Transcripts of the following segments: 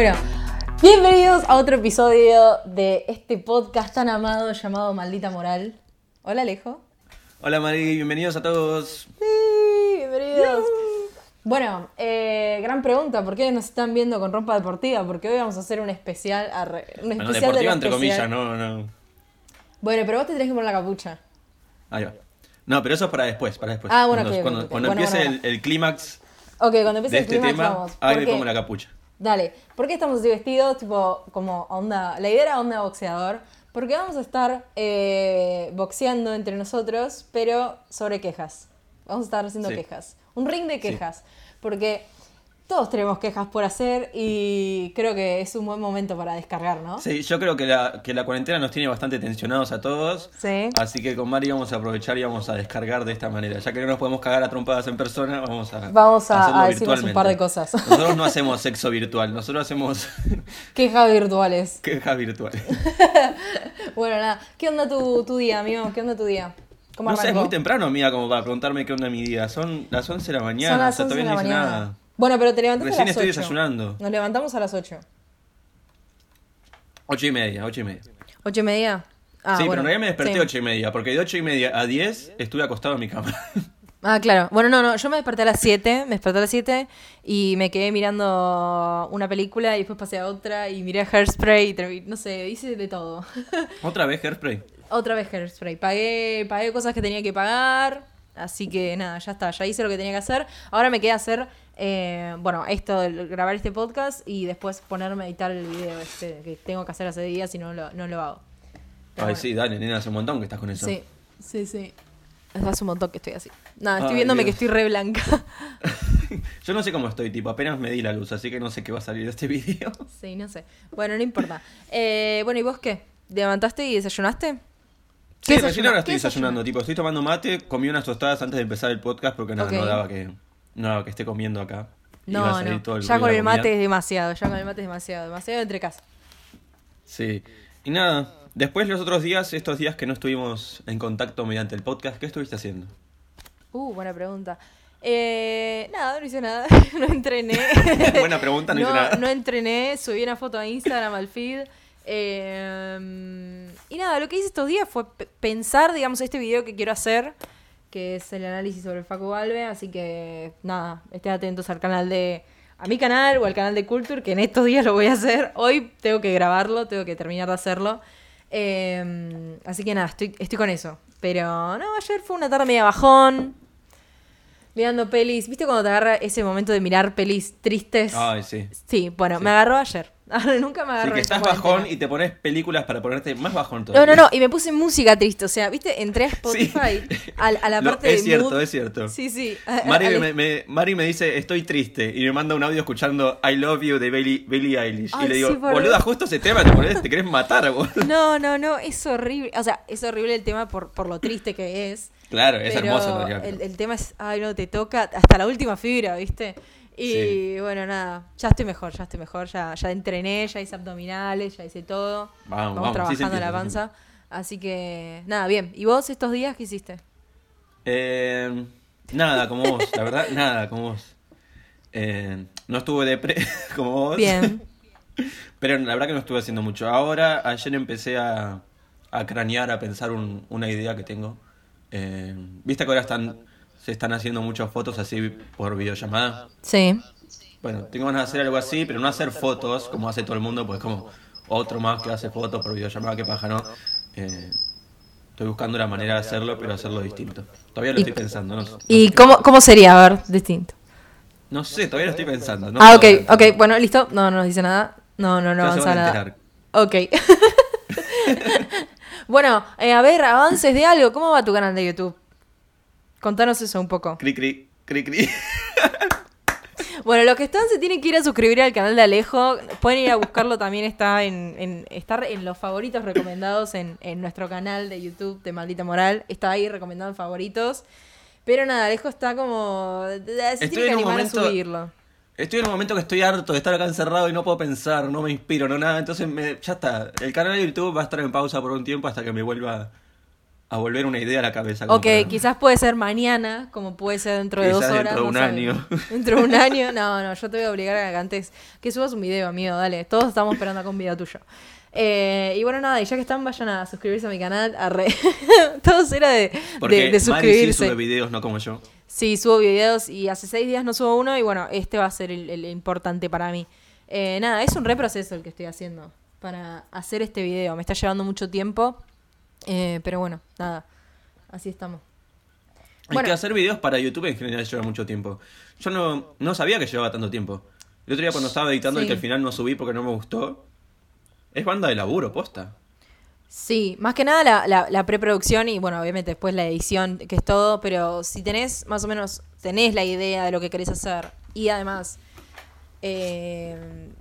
Bueno, bienvenidos a otro episodio de este podcast tan amado llamado Maldita Moral. Hola Alejo. Hola Mari, bienvenidos a todos. Sí, bienvenidos. Bueno, eh, gran pregunta, ¿por qué nos están viendo con ropa deportiva? Porque hoy vamos a hacer un especial, arre- un Bueno, especial de lo deportiva entre especial. comillas, no, no. Bueno, pero vos te tenés que poner la capucha. Ahí va. No, pero eso es para después, para después. Ah, bueno, cuando ok, ok, cuando, ok. cuando Bueno, empiece bueno, el, el clímax Ok, cuando empiece de el este clima tema, vamos. ahí la capucha. Dale, ¿por qué estamos así vestidos? Tipo, como onda. La idea era onda boxeador. Porque vamos a estar eh, boxeando entre nosotros, pero sobre quejas. Vamos a estar haciendo Sí. quejas. Un ring de quejas. Porque todos tenemos quejas por hacer y creo que es un buen momento para descargar, ¿no? Sí, yo creo que la, que la cuarentena nos tiene bastante tensionados a todos. Sí. Así que con Mari vamos a aprovechar y vamos a descargar de esta manera. Ya que no nos podemos cagar a trompadas en persona, vamos a. Vamos a- hacerlo a decirnos un par de cosas. Nosotros no hacemos sexo virtual, nosotros hacemos Quejas virtuales. quejas virtuales. Bueno, nada. ¿Qué onda tu, tu día, amigo? ¿Qué onda tu día? ¿Cómo No sé, es muy temprano, amiga, como para preguntarme qué onda mi día. Son las 11 de la mañana, Son las o sea, 11 de todavía la no hice mañana. nada. Bueno, pero te levantaste Recién a las estoy 8. desayunando. Nos levantamos a las 8. Ocho y media, ocho y media. ¿8 y media? Ah, sí, bueno, pero en realidad me desperté sí. ocho y media, porque de ocho y media a 10 estuve acostado en mi cama. Ah, claro. Bueno, no, no, yo me desperté a las 7, me desperté a las 7 y me quedé mirando una película y después pasé a otra y miré a Hairspray y no sé, hice de todo. ¿Otra vez Hairspray? Otra vez Hairspray. Pagué, pagué cosas que tenía que pagar, así que nada, ya está, ya hice lo que tenía que hacer. Ahora me queda hacer, eh, bueno, esto, grabar este podcast y después ponerme a editar el video este que tengo que hacer hace días y no lo, no lo hago. Pero Ay, bueno. sí, dale, nena, hace un montón que estás con eso. Sí, sí, sí. Hace un montón que estoy así. Nada, estoy Ay, viéndome Dios. que estoy re blanca. Yo no sé cómo estoy, tipo, apenas me di la luz, así que no sé qué va a salir de este video. Sí, no sé. Bueno, no importa. Eh, bueno, ¿y vos qué? ¿Te levantaste y desayunaste? Sí, ¿Qué recién ahora estoy desayunando, desayuna- tipo, estoy tomando mate, comí unas tostadas antes de empezar el podcast porque nada, Ok. no daba que, no que esté comiendo acá. No, salir no. todo el ya con el mate es demasiado. Ya con el mate es demasiado. Demasiado entre casa. Sí. Y nada, después los otros días, estos días que no estuvimos en contacto mediante el podcast, ¿qué estuviste haciendo? Uh, buena pregunta. Eh, nada, no hice nada. no entrené. Buena pregunta, no hice nada. No entrené. Subí una foto a Instagram al feed. Eh, y nada, lo que hice estos días fue pe- pensar, digamos, este video que quiero hacer, que es el análisis sobre el Facu Valve. Así que nada, estén atentos al canal de. A mi canal o al canal de Culture, que en estos días lo voy a hacer. Hoy tengo que grabarlo, tengo que terminar de hacerlo. Eh, así que nada, estoy, estoy con eso. Pero no, ayer fue una tarde media bajón. Mirando pelis. ¿Viste cuando te agarra ese momento de mirar pelis tristes? Ay, sí. Sí, bueno, Sí. me agarró ayer. Nunca me agarró que esta estás bajón y te pones películas para ponerte más bajón No, todavía. no, no, y me puse música triste, o sea, ¿viste? Entré a Spotify a, a la parte es de cierto, mood. es cierto. Sí, sí. a- Mari me, me- Mari me dice, estoy triste, y me manda un audio escuchando I Love You de Billie, Billie Eilish. Ay, y le digo, sí, boluda, justo ese tema te, pones, te querés matar, boludo. No, no, no, es horrible. O sea, es horrible el tema por, por lo triste que es. Claro, es hermoso. el, el tema es, ay, no, te toca hasta la última fibra, ¿viste? Y Sí. bueno, nada, ya estoy mejor, ya estoy mejor, ya, ya entrené, ya hice abdominales, ya hice todo. Vamos, vamos, sí, trabajando se la panza. Así que, nada, bien. ¿Y vos estos días qué hiciste? Eh, nada, como vos, la verdad, nada, como vos. Eh, no estuve depre como vos. Bien. Pero la verdad que no estuve haciendo mucho. Ahora, ayer empecé a, a cranear, a pensar un- una idea que tengo. Eh, Viste que ahora están, se están haciendo muchas fotos así por videollamada. Sí. Bueno, tengo ganas de hacer algo así, pero no hacer fotos como hace todo el mundo, pues como otro más que hace fotos por videollamada, que paja, ¿no? Eh, estoy buscando la manera de hacerlo, pero hacerlo distinto. Todavía lo estoy pensando, ¿no? ¿Y cómo, cómo sería? A ver, distinto. No sé, todavía lo estoy pensando. no ah, ok, ok, bueno, listo. No, no nos dice nada. No, no, no avanza nada. Ok. bueno, eh, a ver, avances de algo. ¿Cómo va tu canal de YouTube? Contanos eso un poco. Cri, cri, cri, cri. Bueno, los que están se tienen que ir a suscribir al canal de Alejo. Pueden ir a buscarlo también. Está en, en, está en los favoritos recomendados en, en nuestro canal de YouTube de Maldita Moral. Está ahí recomendado en favoritos. Pero nada, Alejo está como. Se Estoy tiene que animar momento- a subirlo. Estoy en un momento que estoy harto de estar acá encerrado y no puedo pensar, no me inspiro, no nada. Entonces me, ya está. El canal de YouTube va a estar en pausa por un tiempo hasta que me vuelva a volver una idea a la cabeza. Ok, para- quizás puede ser mañana, como puede ser dentro de dos horas. dentro de no un sabemos. año. Dentro de un año. No, no, yo te voy a obligar a que antes que subas un video, amigo, dale. Todos estamos esperando acá un video tuyo. Eh, y bueno, nada, y ya que están, vayan a suscribirse a mi canal. Arre. Todos era de, Porque de, de Mari sí suscribirse. sube videos, no como yo. Sí, subo videos y hace seis días no subo uno y bueno, este va a ser el, el importante para mí. Eh, nada, es un reproceso el que estoy haciendo para hacer este video. Me está llevando mucho tiempo, eh, pero bueno, nada, así estamos. Hay Bueno. que hacer videos para YouTube en general lleva mucho tiempo. Yo no, no sabía que llevaba tanto tiempo. El otro día cuando estaba editando y que al final no subí porque no me gustó. Es banda de laburo, posta. Sí, más que nada la, la, la preproducción y bueno, obviamente después la edición, que es todo, pero si tenés más o menos, tenés la idea de lo que querés hacer y además eh,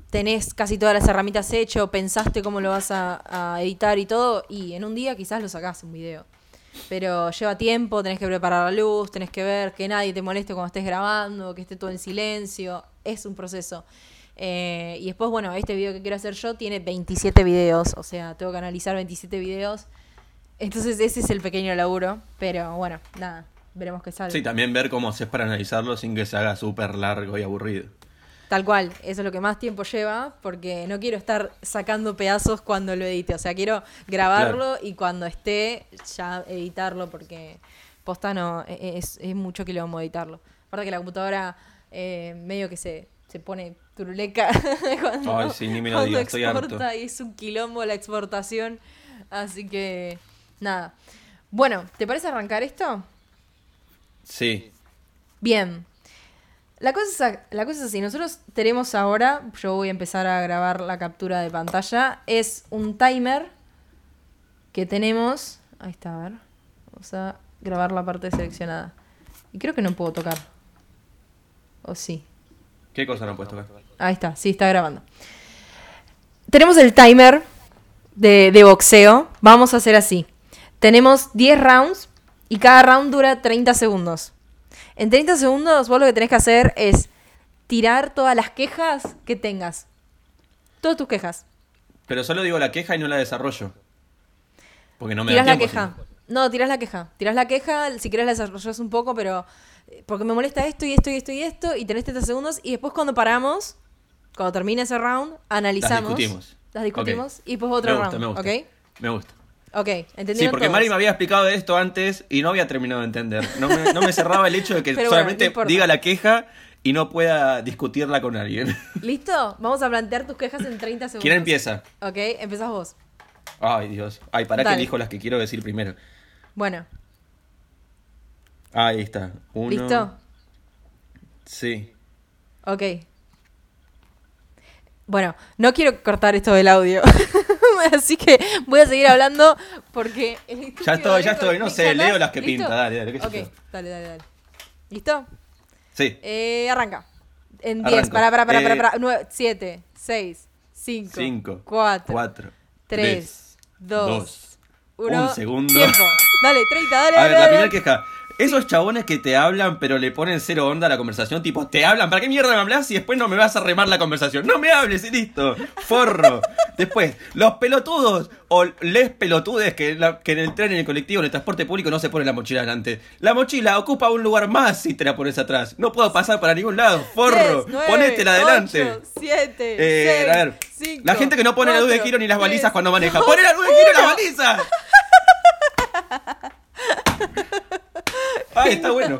tenés casi todas las herramientas hecho, pensaste cómo lo vas a, editar y todo, y en un día quizás lo sacás un video. Pero lleva tiempo, tenés que preparar la luz, tenés que ver que nadie te moleste cuando estés grabando, que esté todo en silencio, es un proceso. Eh, y después, bueno, este video que quiero hacer yo tiene 27 videos, o sea, tengo que analizar 27 videos. Entonces ese es el pequeño laburo, pero bueno, nada, veremos qué sale. Sí, también ver cómo haces para analizarlo sin que se haga súper largo y aburrido. Tal cual, eso es lo que más tiempo lleva, porque no quiero estar sacando pedazos cuando lo edite, o sea, quiero grabarlo y cuando esté ya editarlo, porque posta no, e- es, es mucho quilombo editarlo. Aparte que la computadora eh, medio que se, se pone turuleca cuando, Ay, sí, ni me lo cuando digas, estoy harto. y es un quilombo la exportación, así que nada. Bueno, ¿te parece arrancar esto? Sí. Bien. La cosa, es, la cosa es así, nosotros tenemos ahora, yo voy a empezar a grabar la captura de pantalla, es un timer que tenemos, ahí está, a ver, vamos a grabar la parte seleccionada. Y creo que no puedo tocar. ¿O sí? ¿Qué cosa no puedes tocar? Ahí está, sí, está grabando. Tenemos el timer de, de boxeo. Vamos a hacer así. Tenemos 10 rounds y cada round dura 30 segundos. En 30 segundos vos lo que tenés que hacer es tirar todas las quejas que tengas. Todas tus quejas. Pero solo digo la queja y no la desarrollo. Porque no me da Tirás la tiempo. queja. si No, tirás la queja. Tirás la queja, si querés la desarrollas un poco, pero... eh, Porque me molesta esto y esto y esto y esto, y tenés 30 segundos, y después cuando paramos, cuando termine ese round, analizamos. discutimos. Las discutimos, y después Me otro gusta, round, me gusta. ¿ok? Me gusta. Ok, ¿entendieron Sí, porque todos? Mari me había explicado esto antes y no había terminado de entender. No me, no me cerraba el hecho de que Pero bueno, solamente no diga la queja y no pueda discutirla con alguien. ¿Listo? Vamos a plantear tus quejas en 30 segundos. ¿Quién empieza? Ok, empezás vos. Ay, Dios. Ay, para que elijo las que quiero decir primero. Bueno, Ahí está. Uno. ¿listo? Sí. Ok. Bueno, no quiero cortar esto del audio. Así que voy a seguir hablando porque... Ya estoy, ya estoy. No sé, leo las que ¿Listo? pinta. Dale, dale. ¿qué Ok, dale, dale, dale. ¿Listo? Sí. Eh, arranca. En 10, Arranco. para, para, para, Eh, para, 9, 7, 6, 5, Cinco. 4, Cuatro. 3, 2, dos, 1. un segundo. Tiempo. Dale, 30, dale, A dale. ver, la dale. primera queja. Esos chabones que te hablan pero le ponen cero onda a la conversación, tipo, te hablan, ¿para qué mierda me hablas y después no me vas a remar la conversación? No me hables y listo, forro. Después, los pelotudos o les pelotudes que, la- que en el tren, en el colectivo, en el transporte público no se pone la mochila delante. La mochila ocupa un lugar más si te la pones atrás. No puedo pasar para ningún lado, forro. 10, 9, Ponétela adelante. 8, 7, Eh, 6, a ver, 5, la gente que no pone la luz de 4, giro ni las balizas 3, cuando maneja. 2, ¡Poné la luz de giro y las 1. balizas! Ay, está bueno.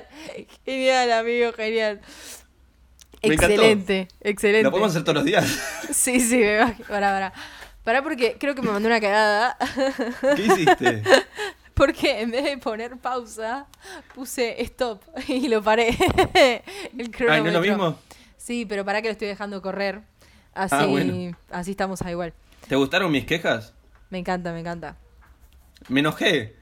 Genial, amigo, genial. Me encantó. excelente, excelente. Lo podemos hacer todos los días. Sí, sí, me va. Pará, pará. Pará porque creo que me mandó una cagada. ¿Qué hiciste? Porque en vez de poner pausa, puse stop y lo paré. El Ay, ¿no cronómetro. es lo mismo? Sí, pero para que lo estoy dejando correr. Así, Ah, bueno. así estamos a igual. ¿Te gustaron mis quejas? Me encanta, me encanta. Me enojé.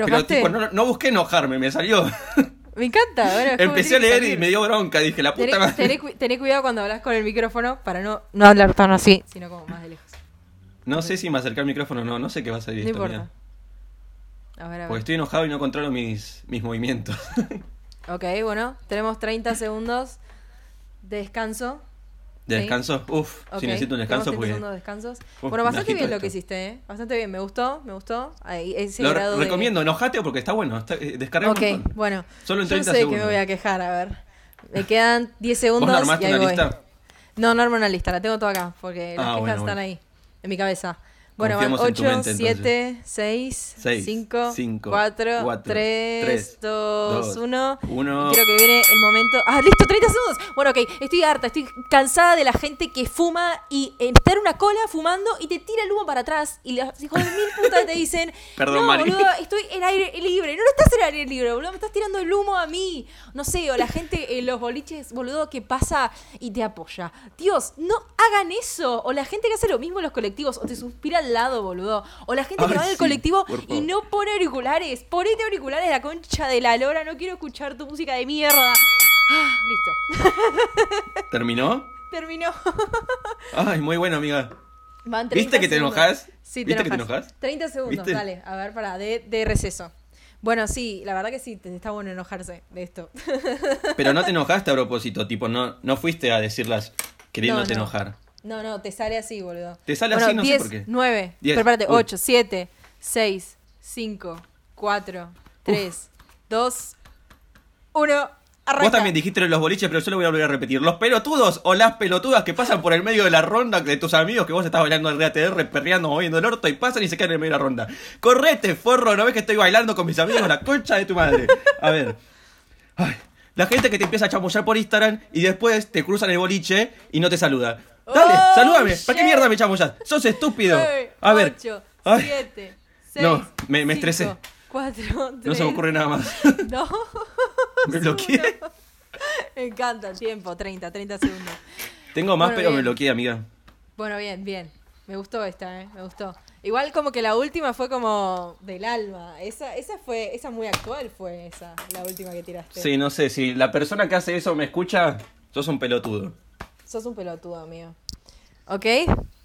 ¿Te Pero tipo, no, no busqué enojarme, me salió. Me encanta. Bueno, Empecé a leer y me dio bronca. Dije, la puta Tené, madre. tené cu- tené cuidado cuando hablas con el micrófono para no, no hablar tan así, sino como más de lejos. No sé si me acerqué al micrófono o no. No sé qué va a salir No esto, importa. A ver, a Porque estoy enojado y no controlo mis, mis movimientos. Ok, bueno, tenemos 30 segundos de descanso. ¿De descanso? Uf, Ok, si necesito un descanso, tenemos 30 porque. descansos. Uf, bueno, bastante bien lo esto. que hiciste, ¿eh? Bastante bien, me gustó, me gustó. Ahí, ese Lo grado de- recomiendo, enojate porque está bueno. Está, eh, descarga un Ok, montón. bueno. Solo en yo 30 sé segundos. que me voy a quejar, a ver. Me quedan 10 ¿Vos segundos no y armaste ahí una voy. lista? No, no armo una lista, la tengo toda acá, porque las Ah, quejas bueno, están bueno. ahí, en mi cabeza. Bueno, van Confiamos en tu 8, mente, 7, 6, Seis, 5, cinco, 4, cuatro, 3, tres, 2, dos, 1. uno. Creo que viene el momento. ¡Ah, listo! ¡30 segundos! Bueno, ok, estoy harta, estoy cansada de la gente que fuma y está en una cola fumando y te tira el humo para atrás y los hijos de mil putas te dicen: Perdón, No, Mari". boludo, estoy en aire libre. No, no estás en aire libre, boludo, me estás tirando el humo a mí. No sé, o la gente en los boliches, boludo, que pasa y te apoya. Dios, no hagan eso. O la gente que hace lo mismo en los colectivos, o te suspira al lado, boludo. O la gente que va en el sí, colectivo y no pone auriculares. Ponete auriculares, la concha de la lora. No quiero escuchar tu música de mierda. Ah, listo. ¿Terminó? Terminó. Ay, muy bueno, amiga. Van ¿Viste 30 que te segundos. enojas? Sí, te ¿Viste que te enojas. enojas? 30 segundos, ¿Viste? dale. A ver, para, de, de receso. Bueno, sí, la verdad que sí, está bueno enojarse de esto. Pero no te enojaste a propósito, tipo, no, no fuiste a decirlas queriéndote No, no. enojar. No, no, te sale así, boludo. Te sale Bueno, así, no sé 10, por qué. 9, 10, prepárate, uy. 8, 7, 6, 5, 4, 3, 2, 1. Arranca. Vos también dijiste los boliches, pero yo lo voy a volver a repetir. Los pelotudos o las pelotudas que pasan por el medio de la ronda de tus amigos que vos estás bailando el RATR, perreando, moviendo el orto y pasan y se quedan en el medio de la ronda. Correte, forro, ¿no ves que estoy bailando con mis amigos? La concha de tu madre. A ver. Ay, la gente que te empieza a chamullar por Instagram y después te cruzan el boliche y no te saluda. Dale, Oh, salúdame. ¿Para qué mierda me chamullas? Sos estúpido. 9, A ver. 8, Ay, 7, 6, No, me- me estresé. 4, 3, no se me ocurre nada más. No. Me bloqueé. Me encanta el tiempo, 30, 30 segundos. Tengo más, Bueno, pero me bloqueé, amiga. Bueno, bien, bien. Me gustó esta, eh, me gustó. Igual como que la última fue como del alma. Esa, esa fue, esa muy actual fue esa, la última que tiraste. Sí, no sé, si la persona que hace eso me escucha, sos un pelotudo. Sos un pelotudo, amigo. ¿Ok?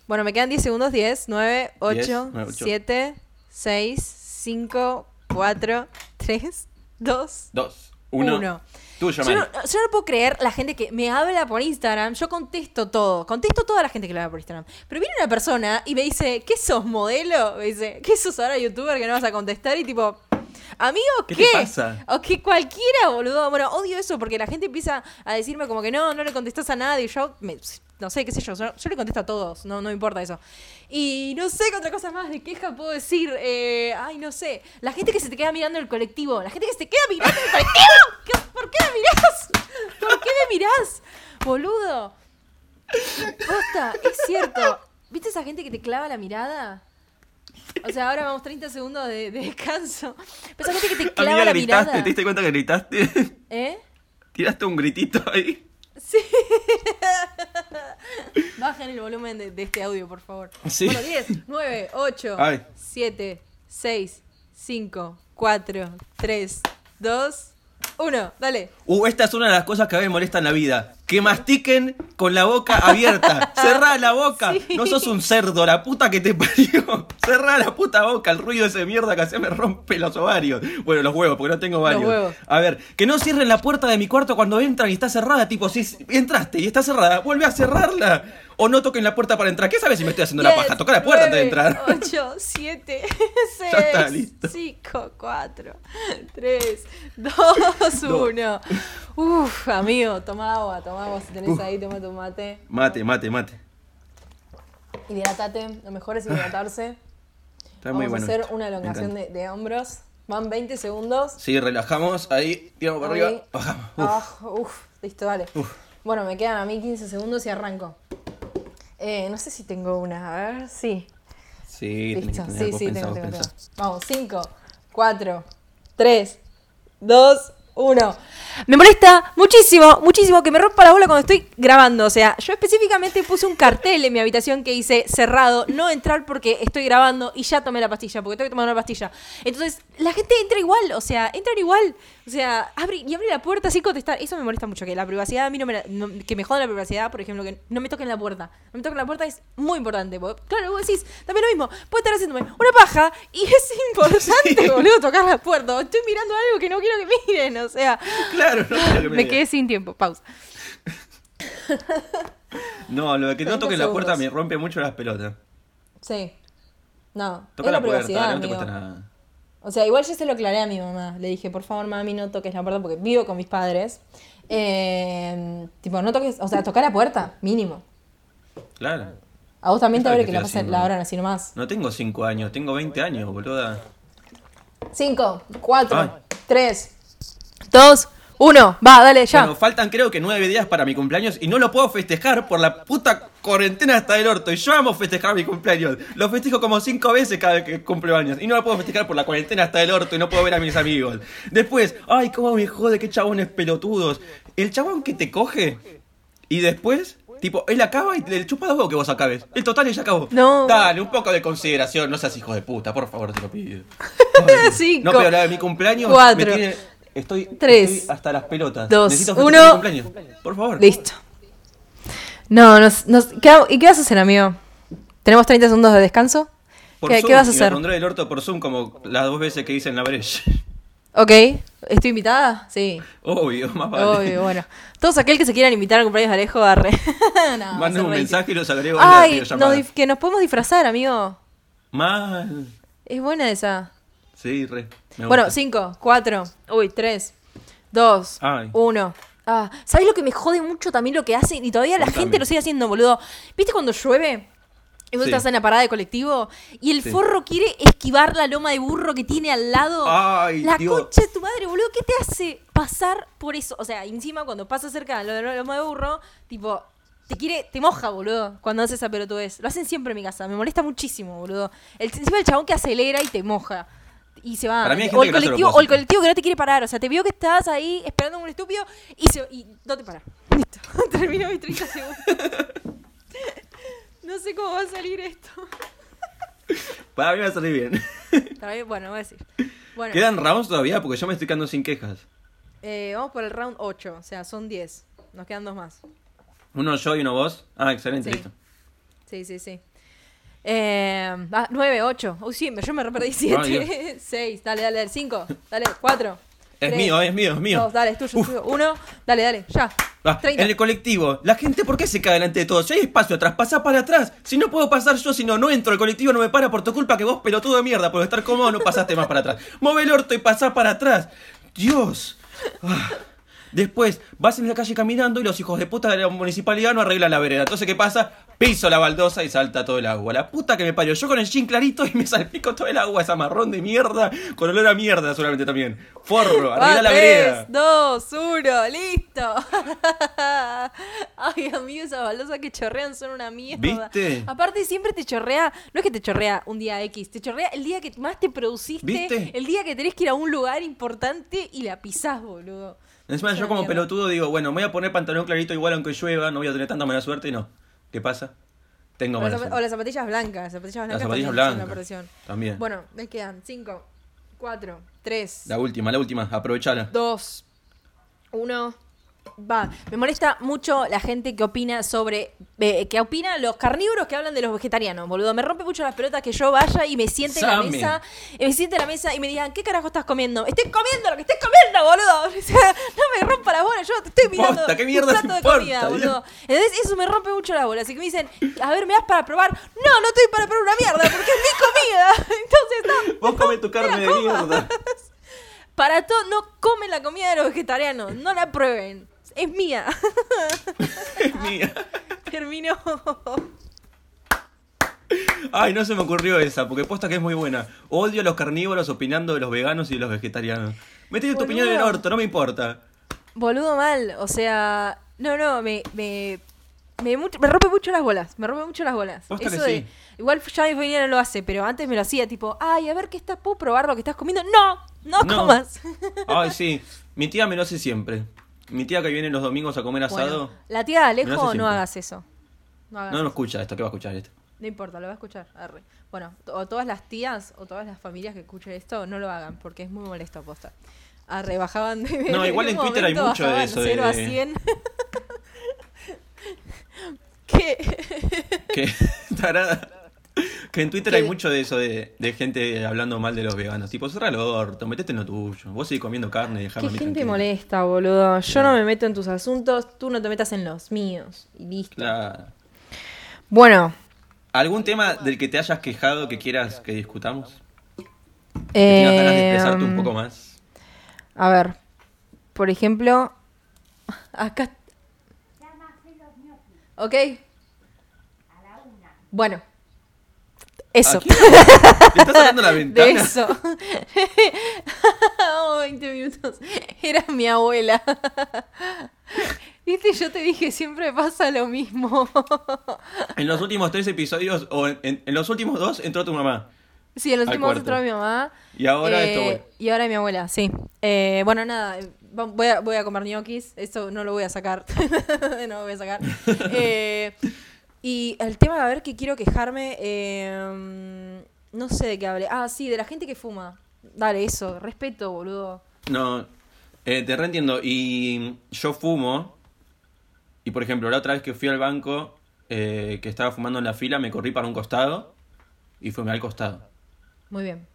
Bueno, me quedan 10 segundos. 10, 9, 8, 10, 9, 8. 7, 6, 5, 4, 3, 2, Dos, uno. 1. Tuyo, Yo no, yo no puedo creer la gente que me habla por Instagram. Yo contesto todo. Contesto toda la gente que lo habla por Instagram. Pero viene una persona y me dice, ¿qué sos modelo? Me dice, ¿qué sos ahora youtuber que no vas a contestar? Y tipo, amigo, ¿Qué ¿qué? te pasa? O que cualquiera, boludo. Bueno, odio eso porque la gente empieza a decirme como que no, no le contestas a nadie. Yo, me- no sé, qué sé yo. Yo, yo le contesto a todos. No, no me importa eso. Y no sé qué otra cosa más de queja puedo decir. Eh, ay, no sé. La gente que se te queda mirando en el colectivo. La gente que se te queda mirando el colectivo. ¿Qué- ¿Por qué me mirás? ¿Por qué me mirás? Boludo. Posta, es cierto. ¿Viste esa gente que te clava la mirada? O sea, ahora vamos 30 segundos de, de descanso. Pero que te clava Amiga, la gritaste, mirada. ¿te diste cuenta que gritaste? ¿Eh? Tiraste un gritito ahí. Sí. Bajen el volumen de, de este audio, por favor. Sí. Bueno, 10, 9, 8, Ay. 7, 6, 5, 4, 3, 2, 1. Dale. Uh, esta es una de las cosas que a mí me molesta en la vida. Que mastiquen con la boca abierta. Cerrá la boca. Sí. No sos un cerdo, la puta que te parió. Cerrá la puta boca. El ruido ese mierda que hace me rompe los ovarios. Bueno, los huevos, porque no tengo varios. huevos. A ver, que no cierren la puerta de mi cuarto cuando entran y está cerrada. Tipo, si entraste y está cerrada, vuelve a cerrarla. O no toquen la puerta para entrar. ¿Qué sabes si me estoy haciendo la paja? Toca la puerta antes de entrar. 8, 7, Ya está, 6, listo. 5, 4, 3, 2, 1. Uf, amigo, toma agua, toma agua. Si tenés ahí, toma tu mate. Mate, mate, mate. Hidratate, lo mejor es hidratarse. Está muy Vamos bueno. a hacer esto. una elongación de, de hombros. Van 20 segundos. Sí, relajamos. Ahí, tiramos para Ahí. arriba. Bajamos. Uf. Ah, uf, listo, dale. Uf. Bueno, me quedan a mí 15 segundos y arranco. Eh, no sé si tengo una, a ver, sí. Sí, que Listo, sí, sí, tengo, tengo, tengo. Vamos, 5, 4, 3, 2, 1. Me molesta muchísimo, muchísimo que me rompa la bola cuando estoy grabando. O sea, yo específicamente puse un cartel en mi habitación que dice cerrado, no entrar porque estoy grabando y ya tomé la pastilla, porque tengo que tomar una pastilla. Entonces, la gente entra igual, o sea, entran igual. O sea, abre y abre la puerta sin contestar. Eso me molesta mucho, que la privacidad a mí no me la- no- que me jodan la privacidad, por ejemplo, que no me toquen la puerta. No me toquen la puerta es muy importante. porque, claro, vos decís, también lo mismo, puede estar haciéndome una paja y es importante, boludo, tocar la puerta. Estoy mirando algo que no quiero que miren, o sea. Claro, no quiero que me Me quedé sin tiempo, pausa. No, lo de que no 30 toques la puerta me rompe mucho las pelotas. Sí. No, Toca la la puerta, privacidad, no te cuesta nada. O sea, igual yo se lo aclaré a mi mamá. Le dije, por favor, mami, no toques la puerta porque vivo con mis padres. Eh, tipo, no toques, o sea, tocar la puerta, mínimo. Claro. A vos también te ¿Qué abre que la pasen la abran así nomás. No tengo 5 años, tengo 20 años, boluda. 5, 4, Ay. 3, 2, 1. Va, dale, ya. Bueno, faltan creo que 9 días para mi cumpleaños y no lo puedo festejar por la puta cuarentena hasta el orto. Y yo amo festejar mi cumpleaños. Lo festejo como 5 veces cada vez que cumplo años. Y no lo puedo festejar por la cuarentena hasta el orto y no puedo ver a mis amigos. Después, ay, cómo me jode, qué chabones pelotudos. El chabón que te coge y después... Tipo, él acaba y le chupa dos huevos que vos acabes. El total ya acabó. No. Dale, un poco de consideración. No seas hijo de puta, por favor, te lo pido. Cinco, No puedo hablar de mi cumpleaños. cuatro, me tiene- estoy, tres, estoy hasta las pelotas. dos, Necesito uno. mi cumpleaños. Por favor. Listo. No, nos, nos, ¿qué hago- ¿y qué vas a hacer, amigo? ¿Tenemos 30 segundos de descanso? Por ¿Qué, Zoom, qué vas a y me hacer? pondré el orto por Zoom como las dos veces que hice en la brecha. Ok, ¿estoy invitada? Sí. Obvio, más vale. Obvio, bueno. Todos aquel que se quieran invitar al cumpleaños de Alejo, arre. No, Manden un mensaje y los agrego en la Ay, videollamada. dif- que nos podemos disfrazar, amigo. Mal. Es buena esa. Sí, re. Bueno, gusta. 5, 4, uy, 3, 2, Ay. 1. Ah, ¿sabes lo que me jode mucho también lo que hacen? Y todavía la Contame. gente lo sigue haciendo, boludo. ¿Viste cuando llueve? Y vos Sí. estás en la parada de colectivo y el Sí. forro quiere esquivar la loma de burro que tiene al lado. Ay, la Dios. concha de tu madre, boludo. ¿Qué te hace pasar por eso? O sea, encima cuando pasa cerca de la loma de burro, tipo, te quiere, te moja, boludo, cuando haces esa pelotudez. Lo hacen siempre en mi casa. Me molesta muchísimo, boludo. El, encima el chabón que acelera y te moja. Y se va. Para mí hay o, el que colectivo, o el colectivo que no te quiere parar. O sea, te vio que estás ahí esperando a un estúpido y, se, y no te para. Listo. Terminó mis 30 segundos. no sé cómo va a salir esto. Para mí va a salir bien. Está bien, Bueno, voy a decir. Bueno, ¿Quedan rounds todavía? Porque yo me estoy quedando sin quejas. eh, vamos por el round 8. O sea, son 10. Nos quedan dos más. Uno yo y uno vos. Ah, excelente, Sí. listo. Sí, sí, sí. Eh, ah, 9, 8. Uy, sí, yo me perdí Ay, 7. 6. Dale, dale, dale. 5. Dale, 4. Es mío, es mío, es mío. Dos, dale, es tuyo, es tuyo. Uno. Dale, dale, ya. Ah, 30. en el colectivo, la gente, ¿por qué se cae delante de todos? Si hay espacio atrás, pasa para atrás. Si no puedo pasar yo, si no, no entro, el colectivo no me para por tu culpa que vos, pelotudo de mierda, por estar cómodo, no pasaste más para atrás. Mueve el orto y pasá para atrás. Dios. Ah. Después, vas en la calle caminando y los hijos de puta de la municipalidad no arreglan la vereda. Entonces, ¿qué pasa? Piso la baldosa y salta todo el agua. La puta que me parió. Yo con el jean clarito y me salpico todo el agua, esa marrón de mierda, con olor a mierda solamente también. Forro, arregla Va, la tres, vereda. dos, uno, listo. Ay, amigo, esas baldosas que chorrean son una mierda. ¿Viste? Aparte, siempre te chorrea, no es que te chorrea un día X, te chorrea el día que más te produciste, ¿Viste? el día que tenés que ir a un lugar importante y la pisás, boludo. Encima yo como pelotudo digo, bueno, me voy a poner pantalón clarito igual aunque llueva, no voy a tener tanta mala suerte y no. ¿Qué pasa? Tengo O mala zap- suerte. o las zapatillas blancas, las zapatillas blancas Las zapatillas también blancas. También. Bueno, me quedan 5, 4, 3, La última, la última, aprovechala. 2, 1. Va, me molesta mucho la gente que opina sobre. eh, que opina los carnívoros que hablan de los vegetarianos, boludo. Me rompe mucho las pelotas que yo vaya y me siente en la mesa. y me siente en la mesa y me digan, ¿qué carajo estás comiendo? Estoy comiendo lo que estés comiendo, boludo. O sea, no me rompa las bolas, yo te estoy mirando. ¿qué un mierda te plato de importa, comida, Dios? boludo. Entonces, eso me rompe mucho las bolas. Así que me dicen, a ver, ¿me das para probar? No, no estoy para probar una mierda, porque es mi comida. Entonces, no. Vos comes tu no carne la de mierda. Para todo, no comen la comida de los vegetarianos. No la prueben. Es mía. Es mía. Terminó. Ay, no se me ocurrió esa, porque posta que es muy buena. Odio a los carnívoros opinando de los veganos y de los vegetarianos. Metí tu opinión en el orto, no me importa. Boludo mal. O sea, no, no, me, me, me, me rompe mucho las bolas. Me rompe mucho las bolas. Posta que Eso de- sí. igual ya mi familia no lo hace, pero antes me lo hacía tipo, ay, a ver qué estás, ¿puedo probar lo que estás comiendo? No, no, No. comas. Ay, sí. Mi tía me lo hace siempre. Mi tía que viene los domingos a comer asado. Bueno, la tía de Alejo, no hagas eso. No hagas No, no eso. escucha esto, ¿qué va a escuchar esto? No importa, lo va a escuchar. arre. Bueno, o todas las tías o todas las familias que escuchen esto, no lo hagan, porque es muy molesto aposta. Arre, bajaban de. No, igual en Twitter hay mucho de eso, 0 a de- 100. ¿Qué? Que, tarada. Que en Twitter ¿Qué? hay mucho de eso, de, de gente hablando mal de los veganos. Tipo, cerra el orto, metete en lo tuyo. Vos seguís comiendo carne y dejame Qué a mí gente tranquilo. molesta, boludo. Yo no me meto en tus asuntos, tú no te metas en los míos. Y listo. Claro. Bueno, ¿Algún tema del que te hayas quejado que quieras que discutamos? Que tengas ganas de expresarte un poco más. A ver, por ejemplo, acá. ¿Ok? Bueno, eso. ¿Le estás sacando la De ventana? eso. Oh, 20 minutos. Era mi abuela. Viste, yo te dije, siempre pasa lo mismo. En los últimos tres episodios, o en, en- los últimos dos, entró tu mamá. Sí, en los últimos cuarto. entró mi mamá. Y ahora Eh, esto. Y ahora mi abuela, sí. Eh, bueno, nada, voy a, voy a comer ñoquis. Eso no lo voy a sacar. no lo voy a sacar. Eh, y el tema, a ver, que quiero quejarme. eh, no sé de qué hable. Ah, sí, de la gente que fuma. Dale, eso. Respeto, boludo. No, eh, te reentiendo. Y yo fumo. Y por ejemplo, la otra vez que fui al banco, eh, que estaba fumando en la fila, me corrí para un costado y fumé al costado. Muy bien.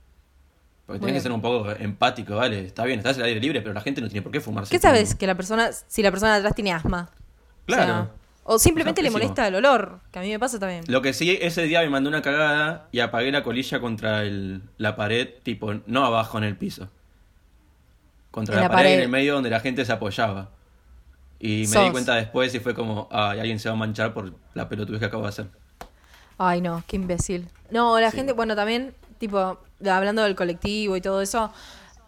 Porque tenés que ser un poco empático, ¿vale? Está bien, estás al aire libre, pero la gente no tiene por qué fumarse. ¿Qué sabes que la persona, si la persona de atrás tiene asma? Claro. O, sea, o simplemente le molesta el olor, que a mí me pasa también. Lo que sí, ese día me mandé una cagada y apagué la colilla contra el- la pared, tipo, no abajo en el piso. Contra En la, la pared, en pared. el medio donde la gente se apoyaba. Y me Sos. di cuenta después y fue como, ay, alguien se va a manchar por la pelotudez que acabo de hacer. Ay, no, qué imbécil. No, la Sí. gente, bueno, también, tipo, hablando del colectivo y todo eso,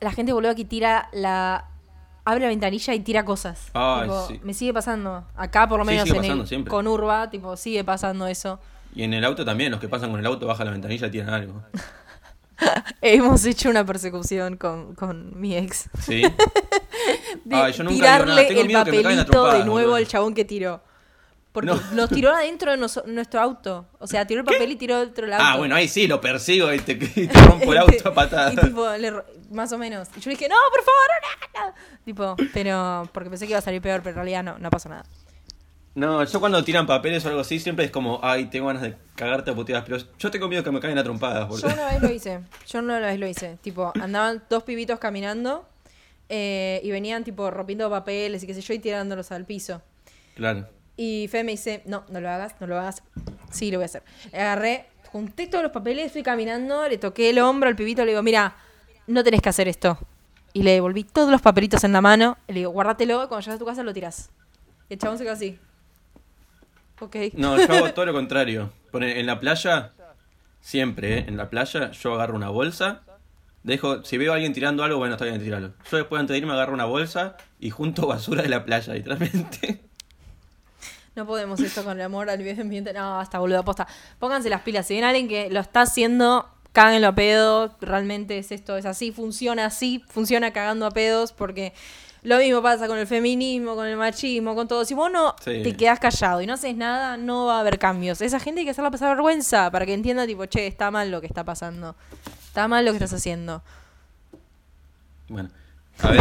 la gente boludo que tira la. Abre la ventanilla y tira cosas. Ay, Tipo, sí. Me sigue pasando. Acá, por lo Sí, menos sigue en pasando el, siempre. con Urba, tipo, sigue pasando eso. Y en el auto también, los que pasan con el auto bajan la ventanilla y tiran algo. Hemos hecho una persecución con, con mi ex. ¿Sí? De Ay, yo nunca tirarle nada. Tengo el miedo que me caigan a papelito de nuevo al chabón que tiró. Porque No. nos tiró adentro de noso- nuestro auto. O sea, tiró el papel y tiró dentro del auto. Ah, bueno, ahí sí, lo persigo y te, y te rompo el auto a patadas. Y tipo, le ro- más o menos. Y yo le dije, no, por favor, no, no". Tipo, pero, porque pensé que iba a salir peor, pero en realidad no, no pasó nada. No, yo cuando tiran papeles o algo así, siempre es como, ay, tengo ganas de cagarte a puteadas, pero yo tengo miedo que me caigan a trompadas, Yo boludo. una vez lo hice, yo una vez lo hice. Tipo, andaban dos pibitos caminando eh, y venían tipo rompiendo papeles y qué sé yo y tirándolos al piso. Claro. Y Fe me dice, no, no lo hagas, no lo hagas. Sí, lo voy a hacer. Agarré, junté todos los papeles, fui caminando, le toqué el hombro al pibito, le digo, mira, no tenés que hacer esto. Y le devolví todos los papelitos en la mano, le digo, guárdatelo, cuando llegas a tu casa lo tirás. Y el chabón se quedó así. Ok. No, yo hago todo lo contrario. En la playa, siempre, ¿eh? en la playa, yo agarro una bolsa, dejo, si veo a alguien tirando algo, bueno, está bien, tirarlo. Yo después antes de irme agarro una bolsa y junto basura de la playa, literalmente. No podemos esto con el amor al medio ambiente. No, hasta boludo, posta. Pónganse las pilas. Si viene alguien que lo está haciendo, cáguenlo a pedo. Realmente es esto, es así, funciona así, funciona cagando a pedos, porque lo mismo pasa con el feminismo, con el machismo, con todo. Si vos no Sí. te quedás callado y no haces nada, no va a haber cambios. Esa gente hay que hacerla pasar vergüenza para que entienda, tipo, che, está mal lo que está pasando. Está mal lo que estás haciendo. Bueno, a ver,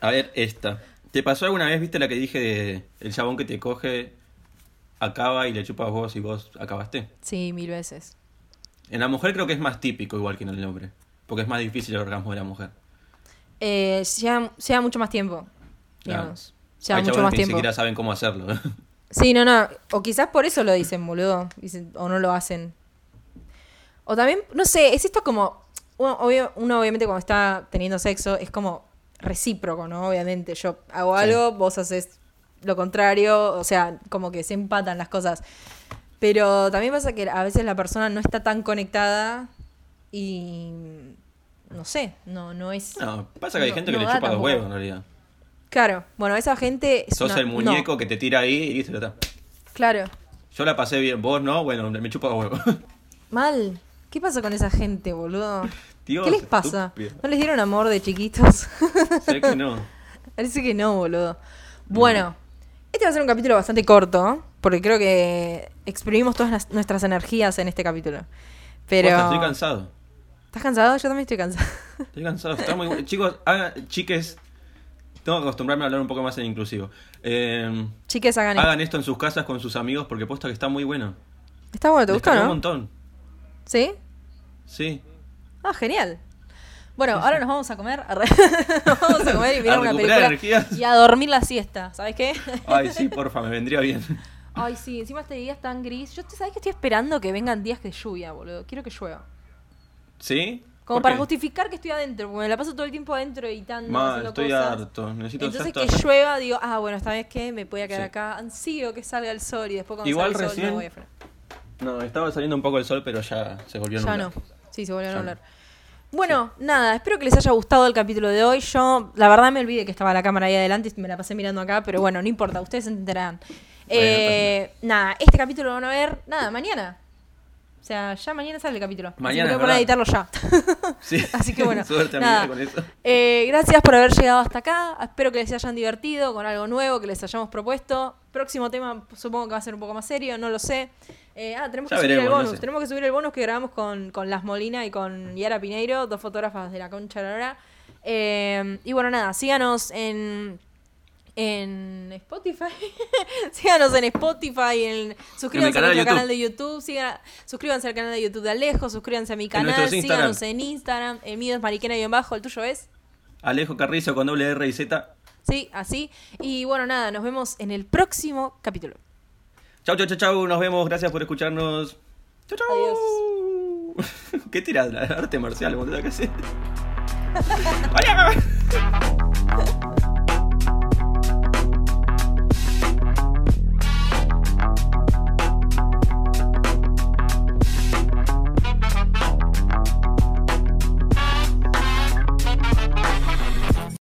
a ver esta. ¿Te pasó alguna vez, viste la que dije de el chabón que te coge, acaba y le chupas vos y vos acabaste? Sí, mil veces. En la mujer creo que es más típico igual que en el hombre, porque es más difícil el orgasmo de la mujer. Eh, lleva, lleva mucho más tiempo, Claro. digamos. Lleva Hay mucho más que ni tiempo. siquiera saben cómo hacerlo. Sí, no, no. O quizás por eso lo dicen, boludo. Dicen- o no lo hacen. O también, no sé, es esto como. Uno, obvio- uno obviamente cuando está teniendo sexo es como recíproco, ¿no? Obviamente. Yo hago Sí. algo, vos haces lo contrario. O sea, como que se empatan las cosas. Pero también pasa que a veces la persona no está tan conectada y. No sé, no, no es. No, pasa que hay gente no que le chupa los huevos en realidad. Claro, bueno, esa gente. Es Sos una- el muñeco no, que te tira ahí y listo, está. claro. Yo la pasé bien, vos no, bueno, me chupa los huevos. Mal. ¿Qué pasa con esa gente, boludo? Dios, ¿Qué les pasa? estúpido. ¿No les dieron amor de chiquitos? Sé que no. Parece que no, boludo. Bueno, este va a ser un capítulo bastante corto, porque creo que exprimimos todas las- nuestras energías en este capítulo. Pero... Estoy cansado. ¿Estás cansado? Yo también estoy cansado. Estoy cansado, está muy bueno. Chicos, hagan, chiques, tengo que acostumbrarme a hablar un poco más en inclusivo. Eh, Chiques, hagan esto. hagan esto en sus casas con sus amigos porque posta que está muy bueno. Está bueno, ¿te gustó, no? un montón. ¿Sí? Sí. Ah, genial. Bueno, ahora nos vamos a comer. Nos vamos a comer y mirar una película. energías. Y a dormir la siesta. ¿Sabes qué? Ay, sí, porfa, me vendría bien. Ay, sí, encima este día es tan gris. Yo, ¿sabes que estoy esperando que vengan días de lluvia, boludo? Quiero que llueva. ¿Sí? Como ¿Por para qué? justificar que estoy adentro, porque me la paso todo el tiempo adentro editando, Ma, estoy cosas. harto. Necesito Entonces que llueva, digo, ah, bueno, esta vez que me voy a quedar Sí. acá. Ansío que salga el sol y después cuando Igual salga el sol recién- me voy a frenar. No, estaba saliendo un poco el sol, pero ya se volvió Ya nublar. no. Sí, se volvió a hablar. Bueno, nada, espero que les haya gustado el capítulo de hoy. Yo, la verdad, me olvidé que estaba la cámara ahí adelante y me la pasé mirando acá, pero bueno, no importa, ustedes se enterarán. Eh, nada, este capítulo lo van a ver, nada, mañana. O sea, ya mañana sale el capítulo. Mañana, Así que voy a a editarlo ya. Sí. Así que bueno, Suerte, nada. con eso. Eh, gracias por haber llegado hasta acá. Espero que les hayan divertido con algo nuevo que les hayamos propuesto. Próximo tema supongo que va a ser un poco más serio, no lo sé. Eh, ah, tenemos que subir el no bonus. sé. Tenemos que subir el bonus que grabamos con, con Las Molina y con Yara Pineiro, dos fotógrafas de la concha de la. Eh, y bueno, nada, síganos en en Spotify. síganos en Spotify, en, suscríbanse a canal de nuestro YouTube. canal de YouTube, sigan- suscríbanse al canal de YouTube de Alejo, suscríbanse a mi canal, Instagram. síganos en Instagram, el mío es mariquena y en bajo, el tuyo es. Alejo Carrizo con doble R y Z. Sí, así. Y bueno, nada, nos vemos en el próximo capítulo. Chau, chau, chau, chau. Nos vemos. Gracias por escucharnos. Chau, chau. Adiós. ¿Qué tiras? Arte marcial, boludo, ¿qué haces? ¡Ay, ay, ay!